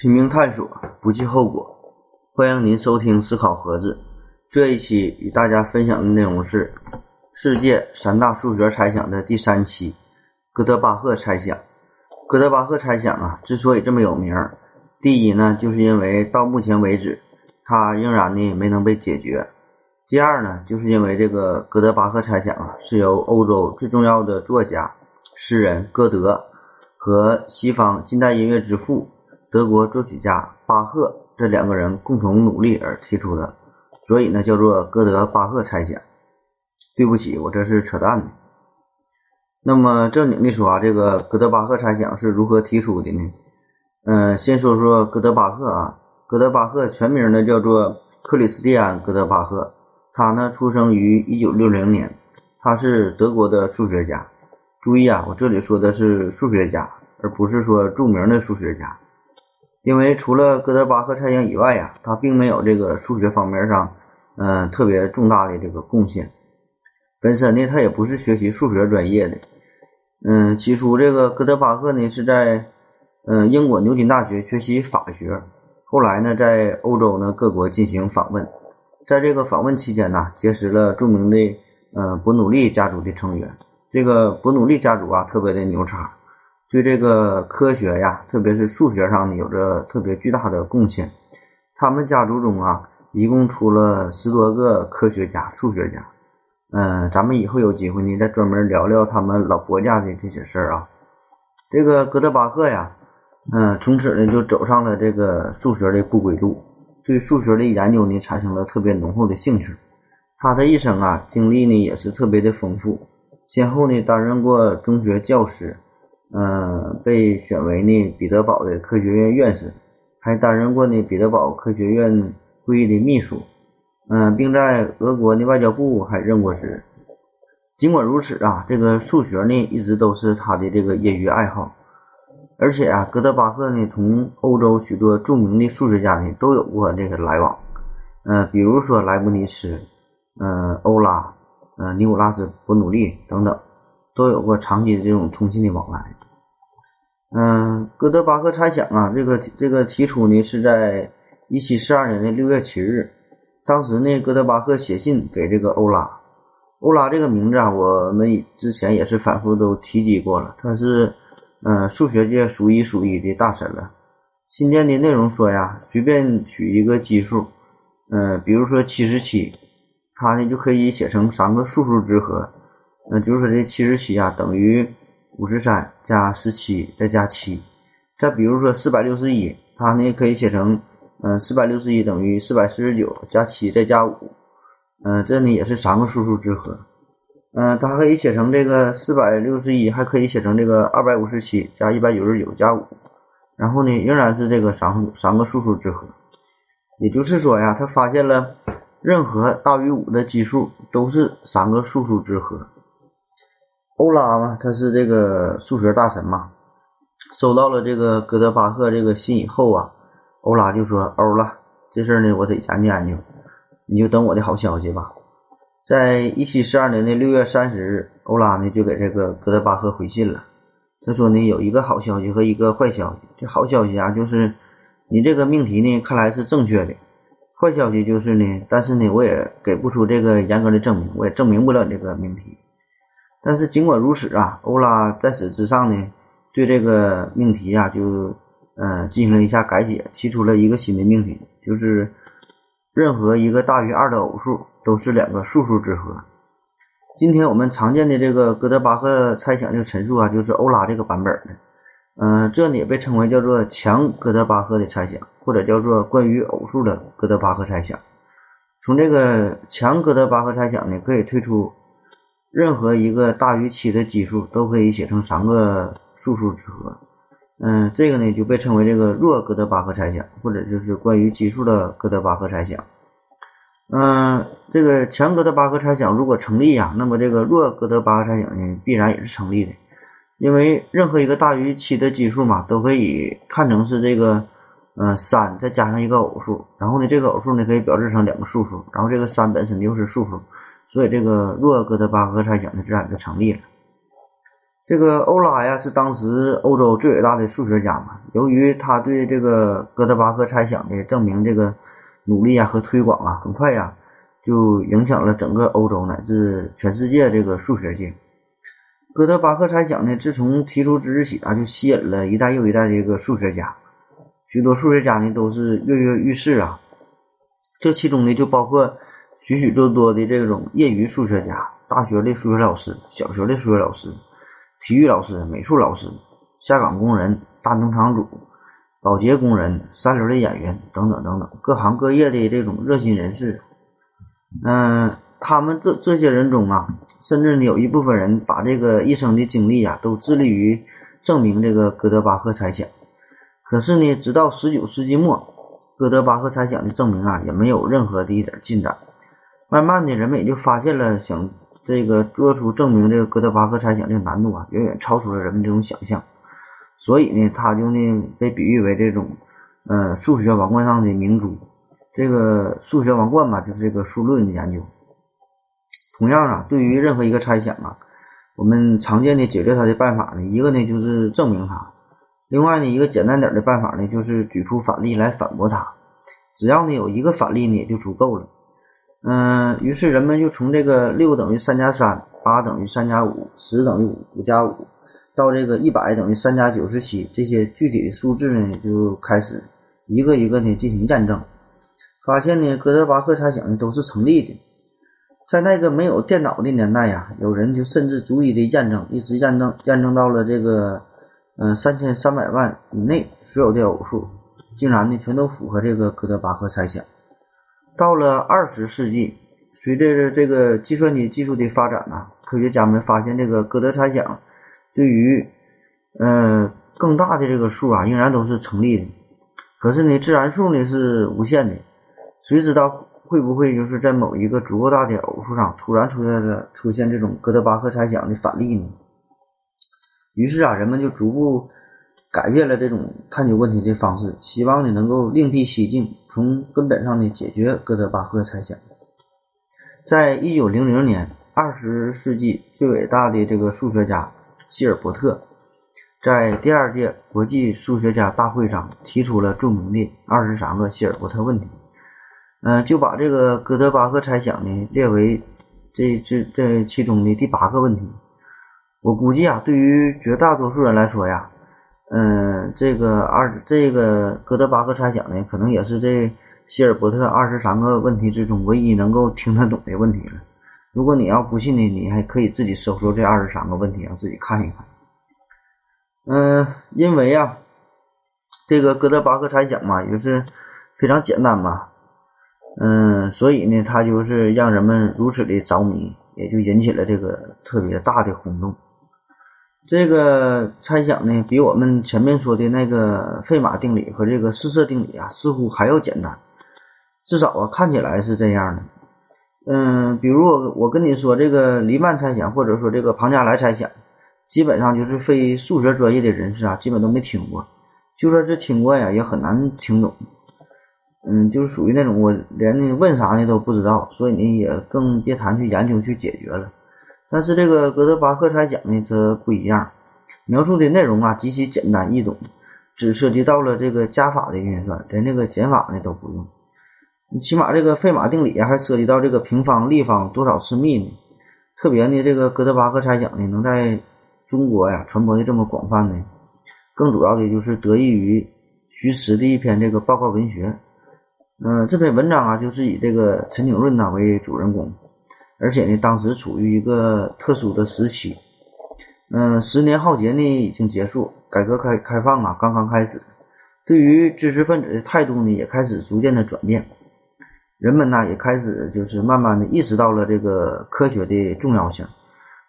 拼命探索，不计后果。欢迎您收听思考盒子。这一期与大家分享的内容是世界三大数学猜想的第三期——哥德巴赫猜想。哥德巴赫猜想啊，之所以这么有名，第一呢，就是因为到目前为止，它仍然呢没能被解决；第二呢，就是因为这个哥德巴赫猜想啊，是由欧洲最重要的作家、诗人歌德和西方近代音乐之父。德国作曲家巴赫这两个人共同努力而提出的，所以呢叫做哥德巴赫猜想。对不起，我这是扯淡的。那么正经的说啊，这个哥德巴赫猜想是如何提出的呢？嗯，先说说哥德巴赫啊，哥德巴赫全名呢叫做克里斯蒂安·哥德巴赫，他呢出生于一九六零年，他是德国的数学家。注意啊，我这里说的是数学家，而不是说著名的数学家。因为除了哥德巴赫猜想以外呀，他并没有这个数学方面上，嗯，特别重大的这个贡献。本身呢，他也不是学习数学专业的。嗯，起初这个哥德巴赫呢是在，嗯，英国牛津大学学习法学，后来呢，在欧洲呢各国进行访问，在这个访问期间呢，结识了著名的，嗯，伯努利家族的成员。这个伯努利家族啊，特别的牛叉。对这个科学呀，特别是数学上呢，有着特别巨大的贡献。他们家族中啊，一共出了十多个科学家、数学家。嗯，咱们以后有机会呢，再专门聊聊他们老伯家的这些事儿啊。这个哥德巴赫呀，嗯，从此呢就走上了这个数学的不归路，对数学的研究呢产生了特别浓厚的兴趣。他的一生啊，经历呢也是特别的丰富，先后呢担任过中学教师。嗯，被选为呢彼得堡的科学院院士，还担任过呢彼得堡科学院会议的秘书。嗯，并在俄国的外交部还任过职。尽管如此啊，这个数学呢一直都是他的这个业余爱好。而且啊，哥德巴赫呢同欧洲许多著名的数学家呢都有过这个来往。嗯，比如说莱布尼茨、嗯欧拉、嗯尼古拉斯伯努利等等，都有过长期的这种通信的往来。嗯，哥德巴赫猜想啊，这个这个提出呢是在一七四二年的六月七日。当时呢，哥德巴赫写信给这个欧拉。欧拉这个名字啊，我们之前也是反复都提及过了，他是嗯数学界数一数一的大神了。信件的内容说呀，随便取一个基数，嗯，比如说七十七，它呢就可以写成三个数数之和。嗯，就是说这七十七啊等于。五十三加十七再加七，再比如说四百六十一，它呢可以写成，嗯，四百六十一等于四百四十九加七再加五，嗯，这呢也是三个数数之和，嗯，它可以写成这个四百六十一，还可以写成这个二百五十七加一百九十九加五，然后呢仍然是这个三三个数数之和，也就是说呀，他发现了任何大于五的奇数都是三个数数之和。欧拉嘛，他是这个数学大神嘛。收到了这个哥德巴赫这个信以后啊，欧拉就说：“欧了，这事儿呢，我得研究研究，你就等我的好消息吧。”在一七四二年的六月三十日，欧拉呢就给这个哥德巴赫回信了。他说呢，有一个好消息和一个坏消息。这好消息啊，就是你这个命题呢看来是正确的；坏消息就是呢，但是呢，我也给不出这个严格的证明，我也证明不了你这个命题。但是尽管如此啊，欧拉在此之上呢，对这个命题啊，就嗯进行了一下改写，提出了一个新的命题，就是任何一个大于二的偶数都是两个数数之和。今天我们常见的这个哥德巴赫猜想这个陈述啊，就是欧拉这个版本的。嗯，这呢也被称为叫做强哥德巴赫的猜想，或者叫做关于偶数的哥德巴赫猜想。从这个强哥德巴赫猜想呢，可以推出。任何一个大于七的奇数都可以写成三个数数之和，嗯，这个呢就被称为这个弱哥德巴赫猜想，或者就是关于奇数的哥德巴赫猜想。嗯，这个强哥德巴赫猜想如果成立呀，那么这个弱哥德巴赫猜想呢必然也是成立的，因为任何一个大于七的奇数嘛，都可以看成是这个，嗯，三再加上一个偶数，然后呢这个偶数呢可以表示成两个数数，然后这个三本身就是数数。所以，这个若哥德巴赫猜想的自然就成立了。这个欧拉呀，是当时欧洲最伟大的数学家嘛。由于他对这个哥德巴赫猜想的证明这个努力啊和推广啊，很快呀就影响了整个欧洲乃至全世界这个数学界。哥德巴赫猜想呢，自从提出之日起啊，就吸引了一代又一代的这个数学家。许多数学家呢，都是跃跃欲试啊。这其中呢，就包括许许多多的这种业余数学家、大学的数学老师、小学的数学老师。体育老师、美术老师、下岗工人、大农场主、保洁工人、三流的演员等等等等，各行各业的这种热心人士，嗯，他们这这些人中啊，甚至呢有一部分人把这个一生的精力啊，都致力于证明这个哥德巴赫猜想。可是呢，直到十九世纪末，哥德巴赫猜想的证明啊，也没有任何的一点进展。慢慢的，人们也就发现了想。这个做出证明这个哥德巴赫猜想这个难度啊，远远超出了人们这种想象，所以呢，他就呢被比喻为这种，呃，数学王冠上的明珠。这个数学王冠嘛，就是这个数论的研究。同样啊，对于任何一个猜想啊，我们常见的解决它的办法呢，一个呢就是证明它，另外呢一个简单点的办法呢，就是举出反例来反驳它。只要呢有一个反例呢，也就足够了。嗯，于是人们就从这个六等于三加三，八等于三加五，十等于五五加五，到这个一百等于三加九十七这些具体的数字呢，就开始一个一个的进行验证，发现呢，哥德巴赫猜想呢都是成立的。在那个没有电脑的年代呀，有人就甚至逐一的验证，一直验证验证到了这个嗯三千三百万以内所有的偶数，竟然呢全都符合这个哥德巴赫猜想。到了二十世纪，随着这个计算机技术的发展呢，科学家们发现这个哥德猜想对于呃更大的这个数啊，仍然都是成立的。可是呢，自然数呢是无限的，谁知道会不会就是在某一个足够大的偶数上突然出现了出现这种哥德巴赫猜想的反例呢？于是啊，人们就逐步。改变了这种探究问题的方式，希望呢能够另辟蹊径，从根本上的解决哥德巴赫猜想。在一九零零年，二十世纪最伟大的这个数学家希尔伯特，在第二届国际数学家大会上提出了著名的二十三个希尔伯特问题。嗯，就把这个哥德巴赫猜想呢列为这这这其中的第八个问题。我估计啊，对于绝大多数人来说呀。嗯，这个二这个哥德巴赫猜想呢，可能也是这希尔伯特二十三个问题之中唯一能够听得懂的问题了。如果你要不信呢，你还可以自己搜搜这二十三个问题，让自己看一看。嗯，因为啊，这个哥德巴赫猜想嘛，也是非常简单嘛，嗯，所以呢，他就是让人们如此的着迷，也就引起了这个特别大的轰动。这个猜想呢，比我们前面说的那个费马定理和这个四色定理啊，似乎还要简单。至少啊，看起来是这样的。嗯，比如我我跟你说这个黎曼猜想，或者说这个庞加莱猜想，基本上就是非数学专业的人士啊，基本都没听过。就算是听过呀，也很难听懂。嗯，就是属于那种我连问啥呢都不知道，所以呢，也更别谈去研究去解决了。但是这个哥德巴赫猜想呢，则不一样，描述的内容啊极其简单易懂，只涉及到了这个加法的运算，连这个减法呢都不用。你起码这个费马定理啊，还涉及到这个平方、立方多少次幂呢？特别呢，这个哥德巴赫猜想呢，能在中国呀传播的这么广泛呢，更主要的就是得益于徐迟的一篇这个报告文学。嗯，这篇文章啊，就是以这个陈景润呐为主人公。而且呢，当时处于一个特殊的时期，嗯，十年浩劫呢已经结束，改革开开放啊刚刚开始，对于知识分子的态度呢也开始逐渐的转变，人们呢也开始就是慢慢的意识到了这个科学的重要性，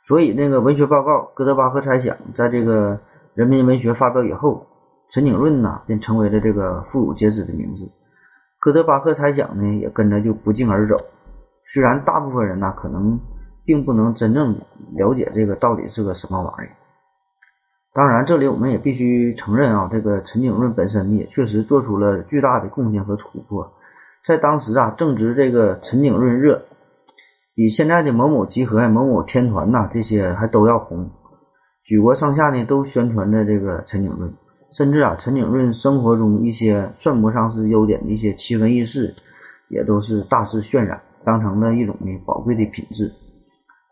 所以那个文学报告《哥德巴赫猜想》在这个人民文学发表以后，陈景润呢便成为了这个妇孺皆知的名字，哥德巴赫猜想呢也跟着就不胫而走。虽然大部分人呢可能并不能真正了解这个到底是个什么玩意儿，当然这里我们也必须承认啊，这个陈景润本身也确实做出了巨大的贡献和突破，在当时啊正值这个陈景润热，比现在的某某集合呀、某某天团呐这些还都要红，举国上下呢都宣传着这个陈景润，甚至啊，陈景润生活中一些算不上是优点的一些奇闻异事，也都是大肆渲染，当成了一种呢宝贵的品质。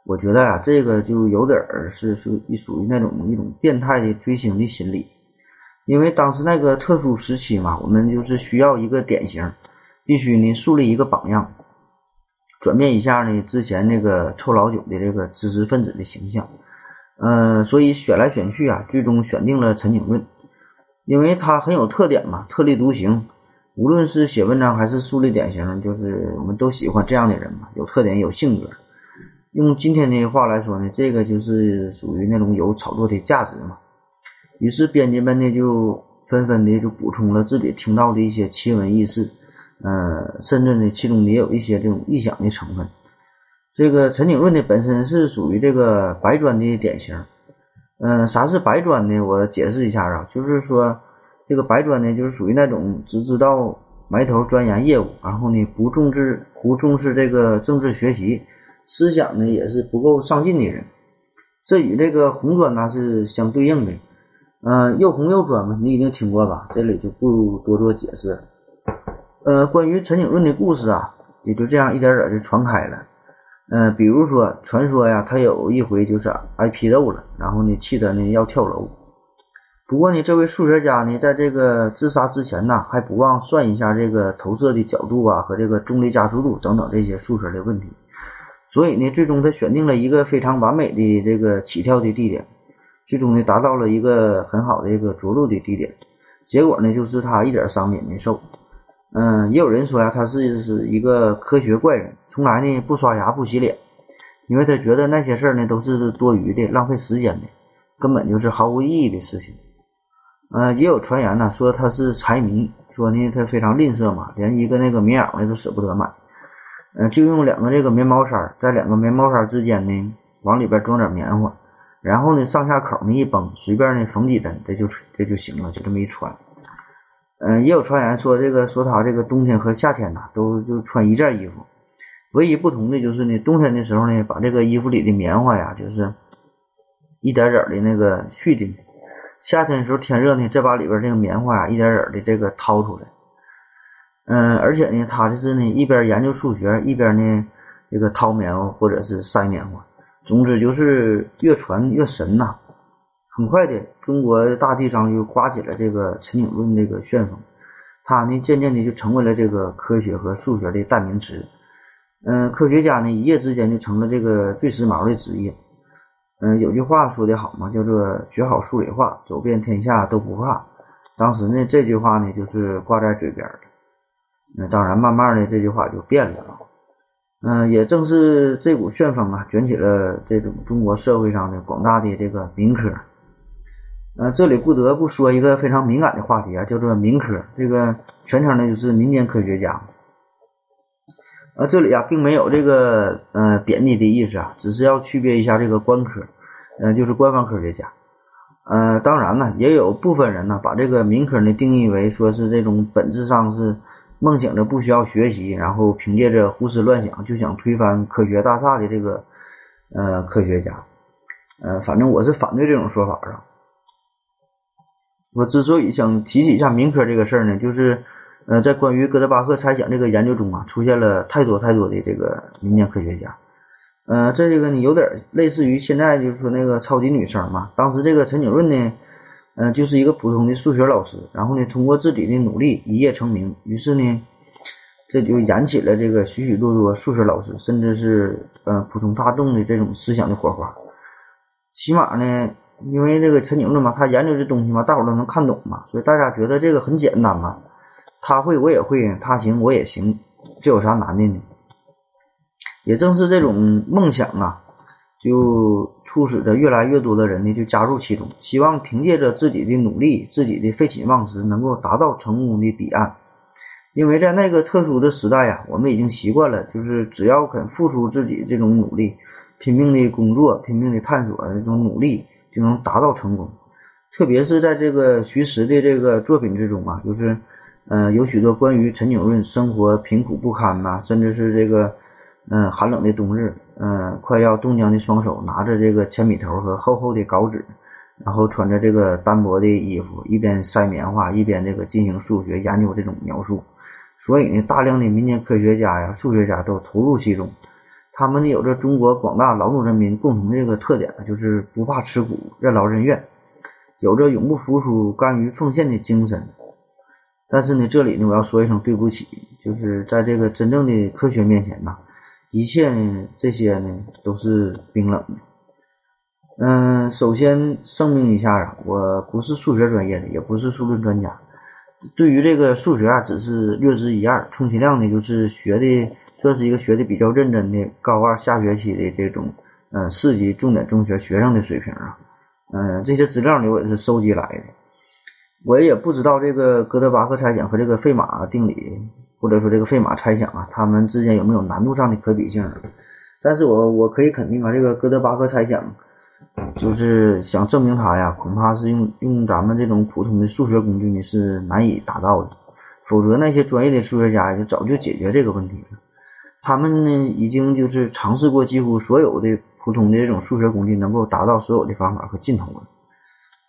我觉得啊，这个就有点儿是属于属于那种一种变态的追星的心理，因为当时那个特殊时期嘛，我们就是需要一个典型，必须呢树立一个榜样，转变一下呢之前那个臭老九的这个知识分子的形象。嗯，所以选来选去啊，最终选定了陈景润，因为他很有特点嘛，特立独行。无论是写文章还是树立典型，就是我们都喜欢这样的人嘛，有特点、有性格。用今天的话来说呢，这个就是属于那种有炒作的价值嘛。于是编辑们呢就纷纷的就补充了自己听到的一些奇闻异事，呃，甚至呢其中也有一些这种臆想的成分。这个陈景润呢，本身是属于这个白砖的典型。嗯，啥是白砖呢？我解释一下啊，就是说这个白专呢，就是属于那种只知道埋头钻研业务，然后呢不重视不重视这个政治学习，思想呢也是不够上进的人。这与这个红砖呢是相对应的。嗯，又红又专嘛，你一定听过吧？这里就不多做解释。呃，关于陈景润的故事啊，也就这样一点点就传开了。嗯，比如说，传说呀，他有一回就是挨批斗了，然后呢，气得呢要跳楼。不过呢，这位数学家呢，在这个自杀之前呢，还不忘算一下这个投射的角度啊和这个重力加速度等等这些数学的问题。所以呢，最终他选定了一个非常完美的这个起跳的地点，最终呢，达到了一个很好的一个着陆的地点。结果呢，就是他一点伤也没受。嗯，也有人说呀，他是是一个科学怪人，从来呢不刷牙不洗脸，因为他觉得那些事儿呢都是多余的、浪费时间的，根本就是毫无意义的事情。呃，也有传言呢说他是财迷，说呢他非常吝啬嘛，连一个那个棉袄呢都舍不得买，嗯，就用两个这个棉毛衫，在两个棉毛衫之间呢往里边装点棉花，然后呢上下口呢一绷，随便呢缝几针，这就这就行了，就这么一穿。嗯，也有传言说这个说他这个冬天和夏天呢都就穿一件衣服，唯一不同的就是呢，冬天的时候呢，把这个衣服里的棉花呀，就是一点点的那个续进去；夏天的时候天热呢，再把里边这个棉花呀一点点的这个掏出来。嗯，而且呢，他这是呢一边研究数学，一边呢这个掏棉花或者是塞棉花，总之就是越传越神呐。很快的，中国大地上就刮起了这个陈景润这个旋风，他呢渐渐的就成为了这个科学和数学的代名词。嗯，科学家呢一夜之间就成了这个最时髦的职业。嗯，有句话说得好嘛，叫做学好数理化，走遍天下都不怕。当时呢这句话呢就是挂在嘴边的。那当然，慢慢的这句话就变了啊。嗯，也正是这股旋风啊，卷起了这种中国社会上的广大的这个民科。嗯，这里不得不说一个非常敏感的话题啊，叫做民科。这个全称呢就是民间科学家。啊，这里啊并没有这个呃贬低的意思啊，只是要区别一下这个官科，呃，就是官方科学家。呃，当然呢，也有部分人呢把这个民科呢定义为说是这种本质上是梦想着不需要学习，然后凭借着胡思乱想就想推翻科学大厦的这个呃科学家。呃，反正我是反对这种说法啊。我之所以想提起一下民科这个事儿呢，就是，呃，在关于哥德巴赫猜想这个研究中啊，出现了太多太多的这个民间科学家，呃，这这个呢有点类似于现在就是说那个超级女声嘛。当时这个陈景润呢，呃，就是一个普通的数学老师，然后呢通过自己的努力一夜成名，于是呢，这就燃起了这个许许多多数学老师，甚至是呃普通大众的这种思想的火花，起码呢。因为这个陈景润嘛，他研究这东西嘛，大伙都能看懂嘛，所以大家觉得这个很简单嘛。他会我也会，他行我也行，这有啥难的呢？也正是这种梦想啊，就促使着越来越多的人呢就加入其中，希望凭借着自己的努力、自己的废寝忘食，能够达到成功的彼岸。因为在那个特殊的时代呀，我们已经习惯了，就是只要肯付出自己这种努力，拼命的工作、拼命的探索这种努力。就能达到成功，特别是在这个徐实的这个作品之中啊，就是，呃，有许多关于陈景润生活贫苦不堪呐，甚至是这个，嗯，寒冷的冬日，嗯，快要冻僵的双手拿着这个铅笔头和厚厚的稿纸，然后穿着这个单薄的衣服，一边塞棉花，一边这个进行数学研究这种描述。所以呢，大量的民间科学家呀、数学家都投入其中。他们，有着中国广大劳动人民共同的这个特点，就是不怕吃苦、任劳任怨，有着永不服输、甘于奉献的精神。但是呢，这里呢，我要说一声对不起，就是在这个真正的科学面前呐，一切呢，这些呢，都是冰冷的。嗯，首先声明一下啊，我不是数学专业的，也不是数论专家。对于这个数学啊，只是略知一二，充其量呢就是学的算是一个学的比较认真的高二下学期的这种，嗯，四级重点中学学生的水平啊。嗯，这些资料呢我也是收集来的，我也不知道这个哥德巴赫猜想和这个费马定理，或者说这个费马猜想啊，它们之间有没有难度上的可比性？但是我我可以肯定啊，这个哥德巴赫猜想。就是想证明它呀，恐怕是用用咱们这种普通的数学工具呢是难以达到的，否则那些专业的数学家就早就解决这个问题了。他们呢已经就是尝试过几乎所有的普通的这种数学工具能够达到所有的方法和尽头了。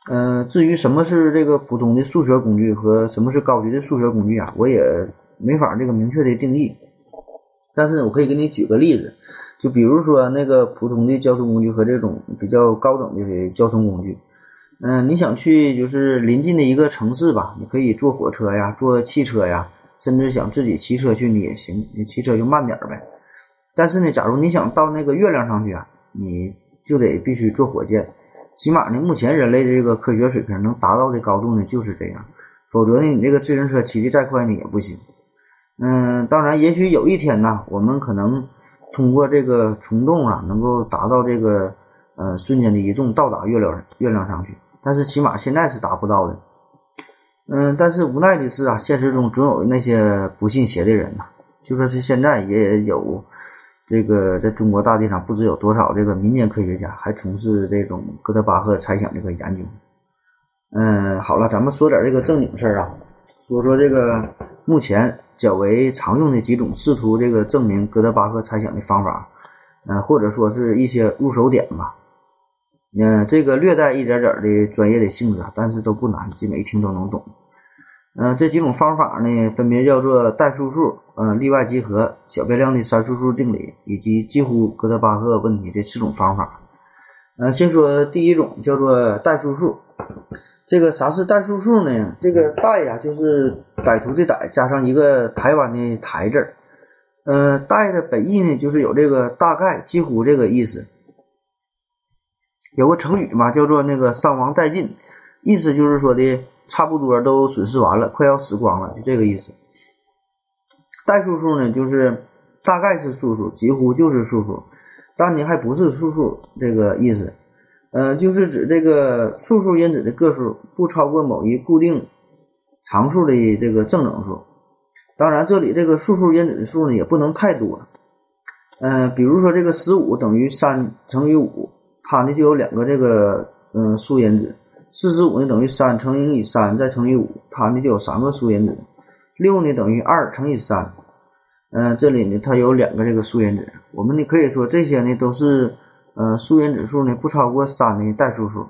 嗯，至于什么是这个普通的数学工具和什么是高级的数学工具啊，我也没法这个明确的定义。但是我可以给你举个例子。就比如说那个普通的交通工具和这种比较高等的交通工具，嗯，你想去就是临近的一个城市吧，你可以坐火车呀，坐汽车呀，甚至想自己骑车去你也行，你骑车就慢点呗。但是呢，假如你想到那个月亮上去啊，你就得必须坐火箭，起码呢，目前人类的这个科学水平能达到的高度呢就是这样，否则呢，你这个自行车骑的再快呢也不行。嗯，当然，也许有一天呢，我们可能。通过这个虫洞啊，能够达到这个呃瞬间的移动，到达月亮月亮上去。但是起码现在是达不到的。嗯，但是无奈的是啊，现实中总有那些不信邪的人呐。就说是现在也有这个在中国大地上不知有多少这个民间科学家还从事这种哥德巴赫猜想这个研究。嗯，好了，咱们说点这个正经事儿啊，说说这个目前。较为常用的几种试图这个证明哥德巴赫猜想的方法，嗯，或者说是一些入手点吧，嗯，这个略带一点点的专业的性质，但是都不难，基本一听都能懂。嗯，这几种方法呢，分别叫做代数数、嗯，例外集合、小变量的三数数定理，以及几乎哥德巴赫问题这四种方法。嗯，先说第一种，叫做代数数。这个啥是代数数呢？这个代呀，就是歹徒的歹，加上一个台湾的台字儿。嗯，代的本意呢，就是有这个大概、几乎这个意思。有个成语嘛，叫做那个伤亡殆尽，意思就是说的差不多都损失完了，快要死光了，就这个意思。代数数呢，就是大概是数数，几乎就是数数，但呢还不是数数这个意思。嗯，就是指这个数数因子的个数不超过某一固定常数的这个正整数。当然，这里这个数数因子的数呢也不能太多。嗯，比如说这个十五等于三乘以五，它呢就有两个这个嗯数因子。四十五呢等于三乘以三再乘以五，它呢就有三个素因子。六呢等于二乘以三，嗯，这里呢它有两个这个素因子。我们呢可以说这些呢都是。呃，数因指数呢不超过三的代数数，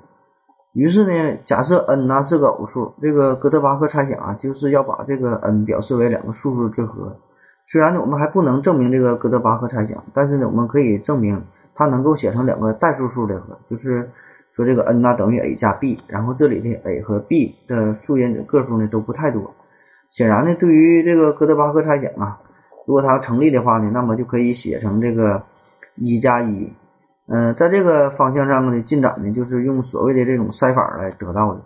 于是呢，假设 n 呢是个偶数，这个哥德巴赫猜想啊，就是要把这个 n 表示为两个数数之和。虽然呢，我们还不能证明这个哥德巴赫猜想，但是呢，我们可以证明它能够写成两个代数数的和，就是说这个 n 呢等于 a 加 b，然后这里的 a 和 b 的数因子个数呢都不太多。显然呢，对于这个哥德巴赫猜想啊，如果它成立的话呢，那么就可以写成这个一加一。嗯，在这个方向上的进展呢，就是用所谓的这种筛法来得到的。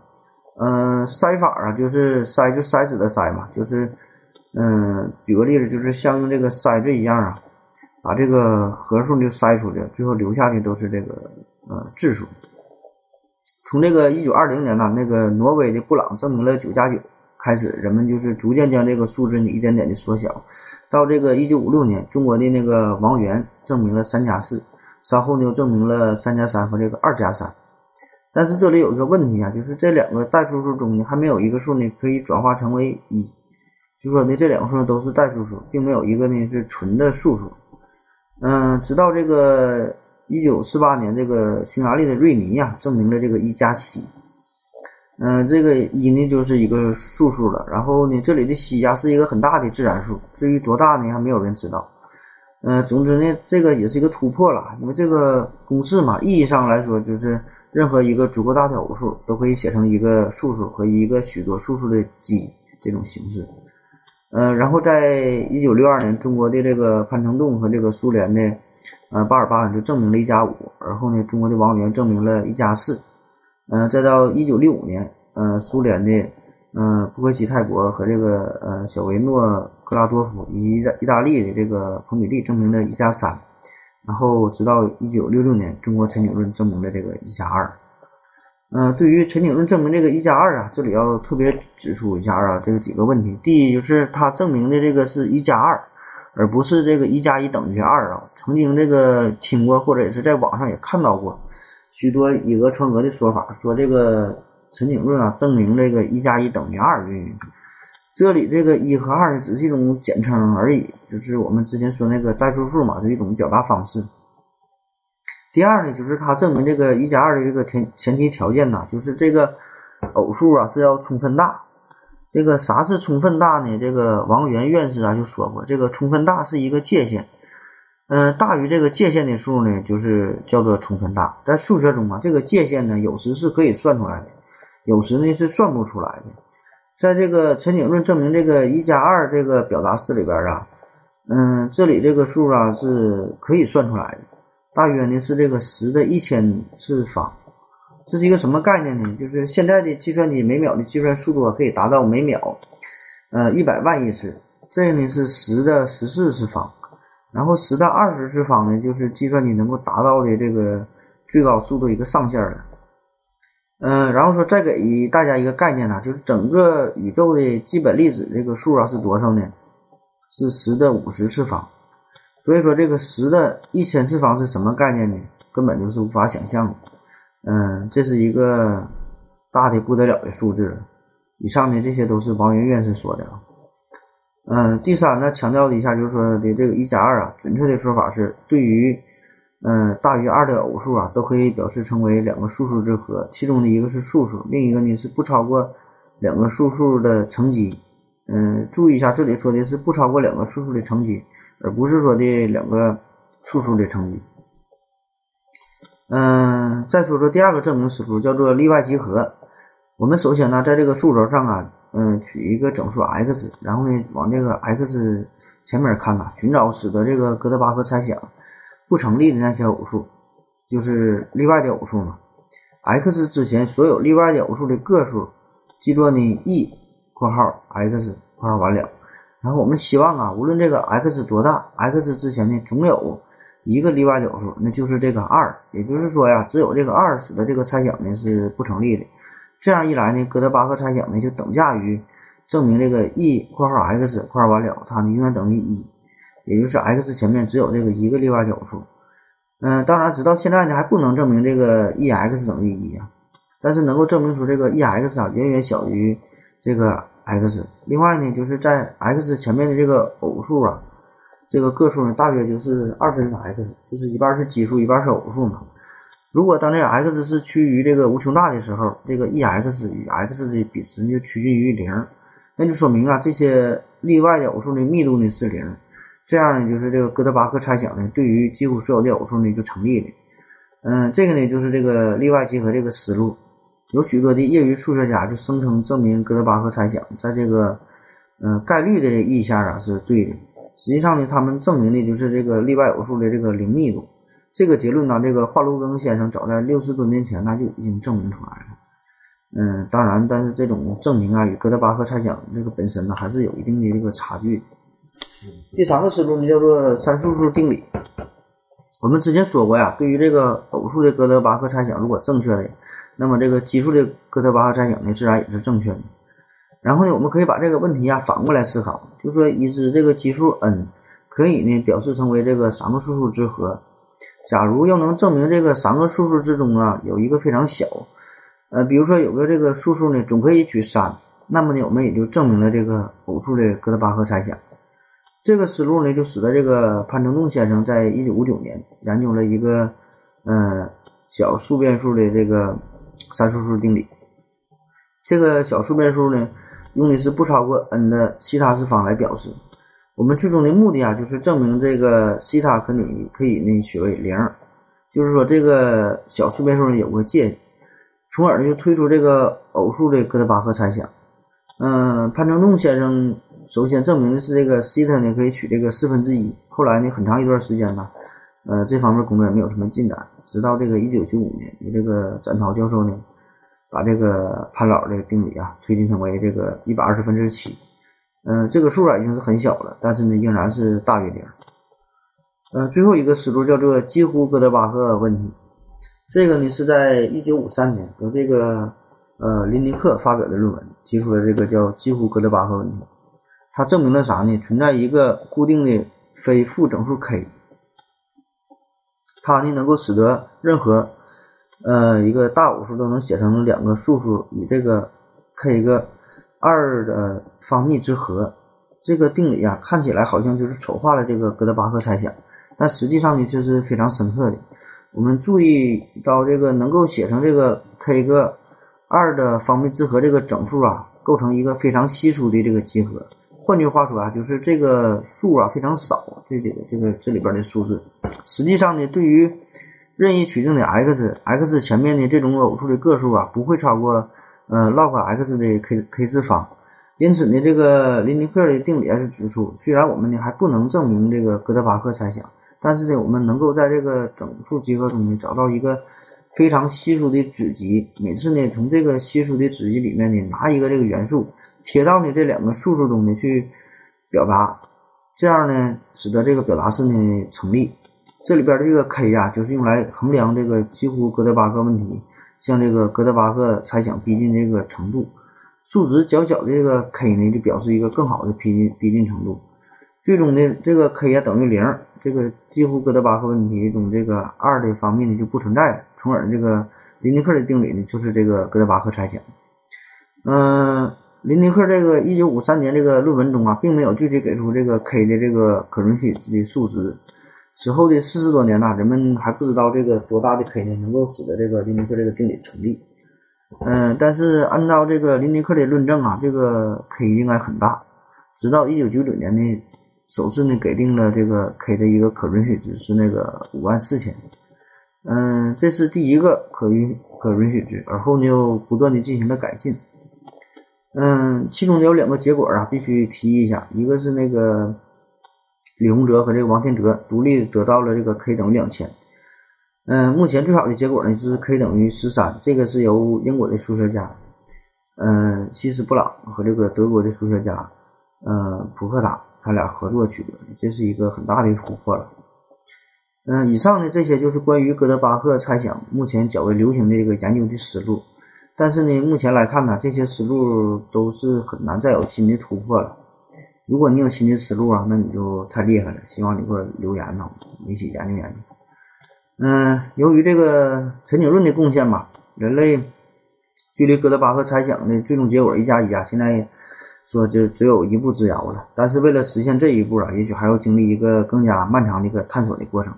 嗯，筛法啊，就是筛就筛子的筛嘛，就是嗯，举个例子，就是像用这个筛子一样啊，把这个合数就筛出去，最后留下的都是这个呃质数。从这个一九二零年呢，那个挪威的布朗证明了九加九开始，人们就是逐渐将这个数字呢一点点的缩小，到这个一九五六年，中国的那个王源证明了三加四。稍后呢，又证明了三加三和这个二加三，但是这里有一个问题啊，就是这两个代数数中呢，还没有一个数呢可以转化成为一，就说呢这两个数都是代数数，并没有一个呢是纯的数数。嗯，直到这个一九四八年，这个匈牙利的瑞尼呀证明了这个一加七。嗯，这个一呢就是一个素数了，然后呢这里的西呀是一个很大的自然数，至于多大呢还没有人知道。嗯，总之呢这个也是一个突破了，因为这个公式嘛，意义上来说就是任何一个足够大的偶数都可以写成一个素数和一个许多素数的积这种形式。嗯，然后在一九六二年，中国的这个潘承栋和这个苏联的呃巴尔巴恩就证明了一加五，而后呢中国的王源证明了一加四。嗯，再到一九六五年，嗯，苏联的嗯布克西泰国和这个呃小维诺格拉多夫以意大利的这个彭比利证明了一加三，然后直到一九六六年，中国陈景润证明了这个一加二。嗯，对于陈景润证明这个一加二啊，这里要特别指出一下啊，这个几个问题。第一就是他证明的这个是一加二，而不是这个一加一等于二啊。曾经这个听过或者也是在网上也看到过。许多以讹传讹的说法，说这个陈景润啊证明这个一加一等于二运运，这里这个一和二只是一种简称而已，就是我们之前说那个代数数嘛，就一种表达方式。第二呢，就是他证明这个一加二的这个前前提条件呢，就是这个偶数啊是要充分大。这个啥是充分大呢？这个王源院士啊就说过，这个充分大是一个界限。嗯，大于这个界限的数呢，就是叫做充分大。在数学中啊，这个界限呢，有时是可以算出来的，有时呢是算不出来的。在这个陈景润证明这个一加二这个表达式里边啊，嗯，这里这个数啊是可以算出来的，大约呢是这个十的一千次方。这是一个什么概念呢？就是现在的计算机每秒的计算速度可以达到每秒呃一百万亿次，这个呢是十的十四次方。然后十的二十次方呢，就是计算机能够达到的这个最高速度一个上限了。嗯，然后说再给大家一个概念呢，就是整个宇宙的基本粒子这个数啊是多少呢？是十的五十次方。所以说这个十的一千次方是什么概念呢？根本就是无法想象的。嗯，这是一个大的不得了的数字。以上的这些都是王云院士说的啊。嗯，第三呢，强调一下，就是说的这个一加二啊，准确的说法是，对于嗯大于二的偶数啊，都可以表示成为两个数数之和，其中的一个是数数，另一个呢是不超过两个数数的乘积。嗯，注意一下，这里说的是不超过两个数数的乘积，而不是说的两个数数的乘积。嗯，再说说第二个证明思路，叫做例外集合。我们首先呢，在这个数轴上啊。嗯，取一个整数 x，然后呢，往这个 x 前面看呐，寻找使得这个哥德巴赫猜想不成立的那些偶数，就是例外的偶数嘛。x 之前所有例外的偶数的个数，记作呢 e（ 括号 x 括号完了）。然后我们希望啊，无论这个 x 多大，x 之前呢总有一个例外的偶数，那就是这个二。也就是说呀，只有这个二使得这个猜想呢是不成立的。这样一来呢，哥德巴赫猜想呢就等价于证明这个 e（ 括号 x 括号完了）它呢永远等于一，也就是 x 前面只有这个一个例外的偶数。嗯，当然直到现在呢还不能证明这个 e(x) 等于一啊，但是能够证明出这个 e(x) 啊远远小于这个 x。另外呢，就是在 x 前面的这个偶数啊，这个个数呢大约就是二分之 x，就是一半是奇数，一半是偶数嘛。如果当这个 x 是趋于这个无穷大的时候，这个 e(x) 与 x 的比值就趋近于零，那就说明啊，这些例外的偶数的密度呢是零。这样呢，就是这个哥德巴赫猜想呢，对于几乎所有的偶数呢就成立了。嗯，这个呢就是这个例外集合这个思路。有许多的业余数学家就声称证明哥德巴赫猜想在这个嗯概率的这意义下啊是对的。实际上呢，他们证明的就是这个例外偶数的这个零密度。这个结论呢，这个华罗庚先生早在六十多年前那就已经证明出来了。嗯，当然，但是这种证明啊，与哥德巴赫猜想这个本身呢，还是有一定的这个差距。第三个思路呢，叫做三素数定理。我们之前说过呀，对于这个偶数的哥德巴赫猜想如果正确的，那么这个奇数的哥德巴赫猜想呢，自然也是正确的。然后呢，我们可以把这个问题啊反过来思考，就说已知这个奇数 n 可以呢表示成为这个三个数数之和。假如要能证明这个三个数数之中啊有一个非常小，呃，比如说有个这个数数呢总可以取三，那么呢我们也就证明了这个偶数的哥德巴赫猜想。这个思路呢就使得这个潘承栋先生在一九五九年研究了一个嗯，小数变数的这个三数数定理。这个小数变数呢，用的是不超过 n 的西塔次方来表示。我们最终的目的啊，就是证明这个西塔可以可以呢取为零，就是说这个小数变数呢有个界，从而呢就推出这个偶数的哥德巴赫猜想。嗯，潘承栋先生首先证明的是这个西塔呢可以取这个四分之一，后来呢很长一段时间呢，呃这方面工作也没有什么进展，直到这个一九九五年，由这个展涛教授呢把这个潘老的定理啊推进成为这个一百二十分之七。嗯，这个数啊已经是很小了，但是呢，仍然是大于零。嗯，最后一个思路叫做几乎哥德巴赫问题，这个呢是在一九五三年由这个呃林尼克发表的论文提出了这个叫几乎哥德巴赫问题。他证明了啥呢？存在一个固定的非负整数 k，它呢能够使得任何呃一个大偶数都能写成两个素数与这个 k 个。二的方幂之和，这个定理啊，看起来好像就是丑化了这个哥德巴赫猜想，但实际上呢，却是非常深刻的。我们注意到，这个能够写成这个 k 个二的方幂之和这个整数啊，构成一个非常稀疏的这个集合。换句话说啊，就是这个数啊非常少，这里的这个这里边的数字，实际上呢，对于任意取定的 x，x 前面的这种偶数的个数啊，不会超过。呃，log x 的 k k 次方，因此呢，这个林尼克的定理还是指出，虽然我们呢还不能证明这个哥德巴赫猜想，但是呢，我们能够在这个整数集合中呢找到一个非常稀疏的子集，每次呢从这个稀疏的子集里面呢拿一个这个元素贴到呢这两个数数中呢去表达，这样呢使得这个表达式呢成立。这里边的这个 k 呀，就是用来衡量这个几乎哥德巴赫问题。向这个哥德巴赫猜想逼近这个程度，数值较小的这个 k 呢，就表示一个更好的逼近逼近程度。最终的这个 k 呀等于零，这个几乎哥德巴赫问题中这个二的方面呢就不存在了。从而这个林尼克的定理呢就是这个哥德巴赫猜想。嗯，林尼克这个一九五三年这个论文中啊，并没有具体给出这个 k 的这个可允许的数值。此后的四十多年呐，人们还不知道这个多大的 k 呢，能够使得这个林尼克这个定理成立。嗯，但是按照这个林尼克的论证啊，这个 k 应该很大。直到一九九九年呢，首次呢给定了这个 k 的一个可允许值是那个五万四千。嗯，这是第一个可允可允许值，而后呢又不断的进行了改进。嗯，其中呢有两个结果啊，必须提一下，一个是那个。李洪哲和这个王天德独立得到了这个 k 等于两千。嗯，目前最好的结果呢就是 k 等于十三，这个是由英国的数学家，嗯，希斯布朗和这个德国的数学家，嗯，普克塔他俩合作取得，这是一个很大的突破了。嗯，以上呢这些就是关于哥德巴赫猜想目前较为流行的这个研究的思路，但是呢，目前来看呢，这些思路都是很难再有新的突破了。如果你有新的思路啊，那你就太厉害了。希望你给我留言呢，我们一起研究研究。嗯，由于这个陈景润的贡献吧，人类距离哥德巴赫猜想的最终结果一加一啊，现在说就只有一步之遥了。但是为了实现这一步啊，也许还要经历一个更加漫长的一个探索的过程。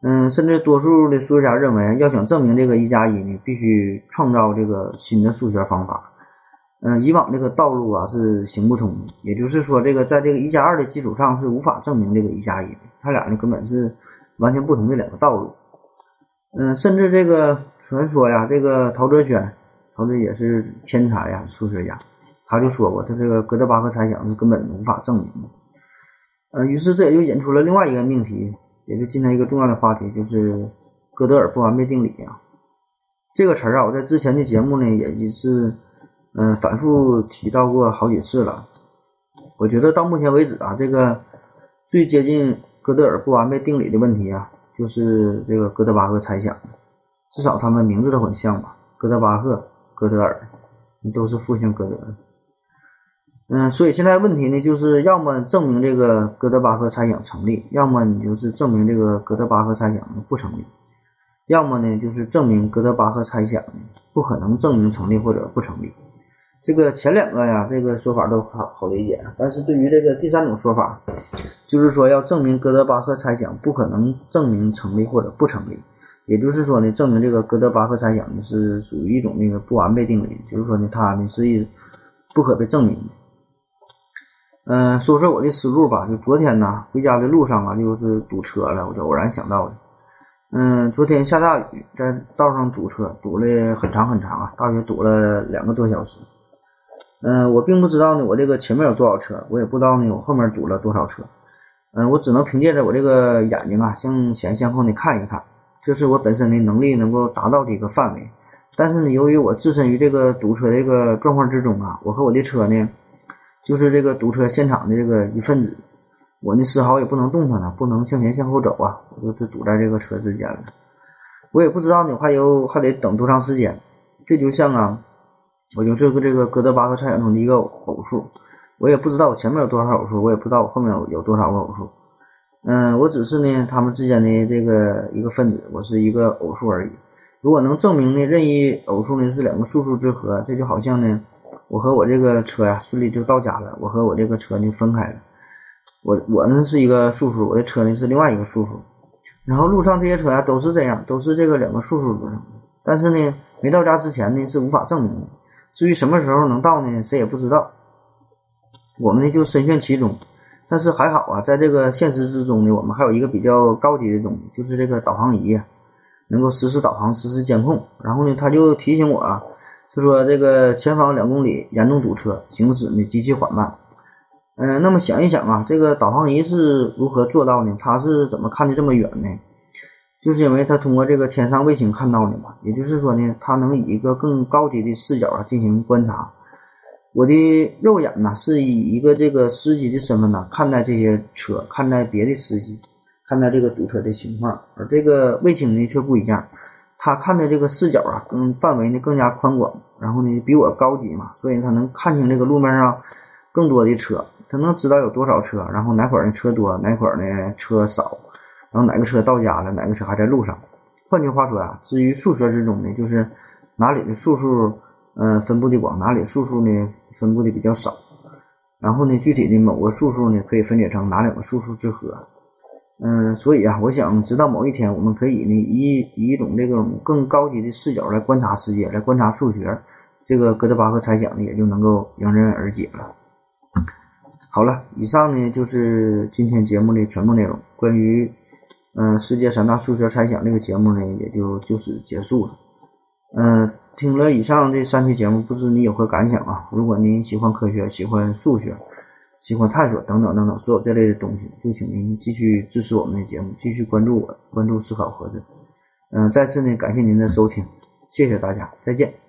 嗯，甚至多数的数学家认为，要想证明这个一加一呢，必须创造这个新的数学方法。嗯，以往这个道路啊是行不通的，也就是说，这个在这个一加二的基础上是无法证明这个一加一的，它俩呢根本是完全不同的两个道路。嗯，甚至这个传说呀，这个陶哲轩，陶哲也是天才呀，数学家，他就说过，他这个哥德巴赫猜想是根本无法证明的。呃，于是这也就引出了另外一个命题，也就今天一个重要的话题，就是哥德尔不完备定理啊。这个词儿啊，我在之前的节目呢也是。嗯，反复提到过好几次了。我觉得到目前为止啊，这个最接近哥德尔不完备定理的问题啊，就是这个哥德巴赫猜想。至少他们名字都很像吧？哥德巴赫、哥德尔，都是复姓哥德。嗯，所以现在问题呢，就是要么证明这个哥德巴赫猜想成立，要么你就是证明这个哥德巴赫猜想不成立，要么呢就是证明哥德巴赫猜想不可能证明成立或者不成立。这个前两个呀，这个说法都好好理解，但是对于这个第三种说法，就是说要证明哥德巴赫猜想不可能证明成立或者不成立，也就是说呢，证明这个哥德巴赫猜想呢是属于一种那个不完备定理，就是说呢，它呢是一不可被证明的。嗯，说说我的思路吧。就昨天呢，回家的路上啊，就是堵车了，我就偶然想到的。嗯，昨天下大雨，在道上堵车，堵了很长很长啊，大约堵了两个多小时。嗯，我并不知道呢，我这个前面有多少车，我也不知道呢，我后面堵了多少车。嗯，我只能凭借着我这个眼睛啊，向前向后呢看一看，这是我本身的能力能够达到的一个范围。但是呢，由于我置身于这个堵车这个状况之中啊，我和我的车呢。就是这个堵车现场的这个一份子，我呢丝毫也不能动弹了，不能向前向后走啊，我就是堵在这个车之间了。我也不知道呢，还有还得等多长时间。这就像啊，我就这个这个哥德巴赫猜想中的一个偶数，我也不知道我前面有多少偶数，我也不知道我后面有有多少个偶数。嗯，我只是呢他们之间的这个一个分子，我是一个偶数而已。如果能证明呢任意偶数呢是两个数数之和，这就好像呢。我和我这个车呀顺利就到家了，我和我这个车呢分开了。我我呢是一个数数，我的车呢是另外一个数数。然后路上这些车呀都是这样，都是这个两个数数组成的。但是呢，没到家之前呢是无法证明的。至于什么时候能到呢，谁也不知道。我们呢就深陷其中。但是还好啊，在这个现实之中呢，我们还有一个比较高级的东西，就是这个导航仪，能够实时导航、实时监控。然后呢，他就提醒我啊。就说这个前方两公里严重堵车，行驶呢极其缓慢。嗯，那么想一想啊，这个导航仪是如何做到呢？它是怎么看的这么远呢？就是因为它通过这个天上卫星看到的嘛。也就是说呢，它能以一个更高级的视角啊进行观察。我的肉眼呢是以一个这个司机的身份呢看待这些车，看待别的司机，看待这个堵车的情况，而这个卫星呢却不一样。他看的这个视角啊，更范围呢更加宽广，然后呢比我高级嘛，所以他能看清这个路面上更多的车，他能知道有多少车，然后哪块儿呢车多，哪块儿呢车少，然后哪个车到家了，哪个车还在路上。换句话说啊，至于数学之中呢，就是哪里的数数嗯分布的广，哪里数数呢分布的比较少，然后呢具体的某个数数呢可以分解成哪两个数数之和。嗯，所以啊，我想直到某一天，我们可以呢以以一种这种更高级的视角来观察世界，来观察数学，这个哥德巴赫猜想呢也就能够迎刃而解了。好了，以上呢就是今天节目的全部内容。关于嗯世界三大数学猜想这个节目呢，也就就此结束了。嗯，听了以上这三期节目，不知你有何感想啊？如果您喜欢科学，喜欢数学。喜欢探索等等等等所有这类的东西，就请您继续支持我们的节目，继续关注我，关注思考盒子。嗯，再次呢感谢您的收听，谢谢大家，再见。